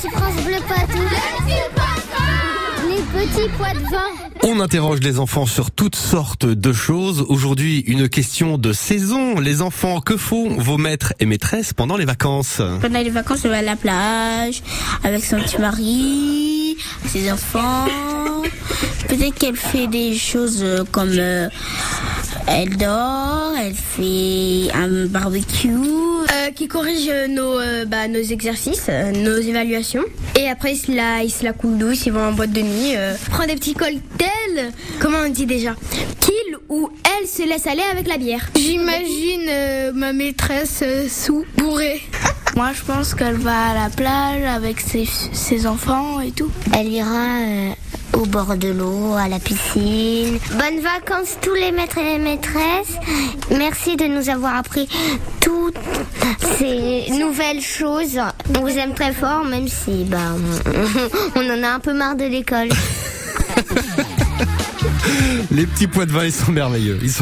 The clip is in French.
c'est France Bleu Poitou. Les petits pois de vin. On interroge les enfants sur toutes sortes de choses. Aujourd'hui, une question de saison. Les enfants, que font vos maîtres et maîtresses pendant les vacances Pendant les vacances, on va à la plage avec son petit mari, ses enfants. Peut-être qu'elle fait des choses comme euh, elle dort, elle fait un barbecue. Euh, qui corrige nos, euh, bah, nos exercices, euh, nos évaluations. Et après, ils se la, ils se la coulent douce, ils vont en boîte de nuit. Euh, prend des petits cocktails. Comment on dit déjà Qu'il ou elle se laisse aller avec la bière. J'imagine ma maîtresse sous bourrée. Moi, je pense qu'elle va à la plage avec ses, ses enfants et tout. Elle ira euh, bord de l'eau, à la piscine. Bonnes vacances tous les maîtres et les maîtresses. Merci de nous avoir appris toutes ces nouvelles choses. On vous aime très fort, même si bah, on, en a un peu marre de l'école. Les petits pois de vin, ils sont merveilleux.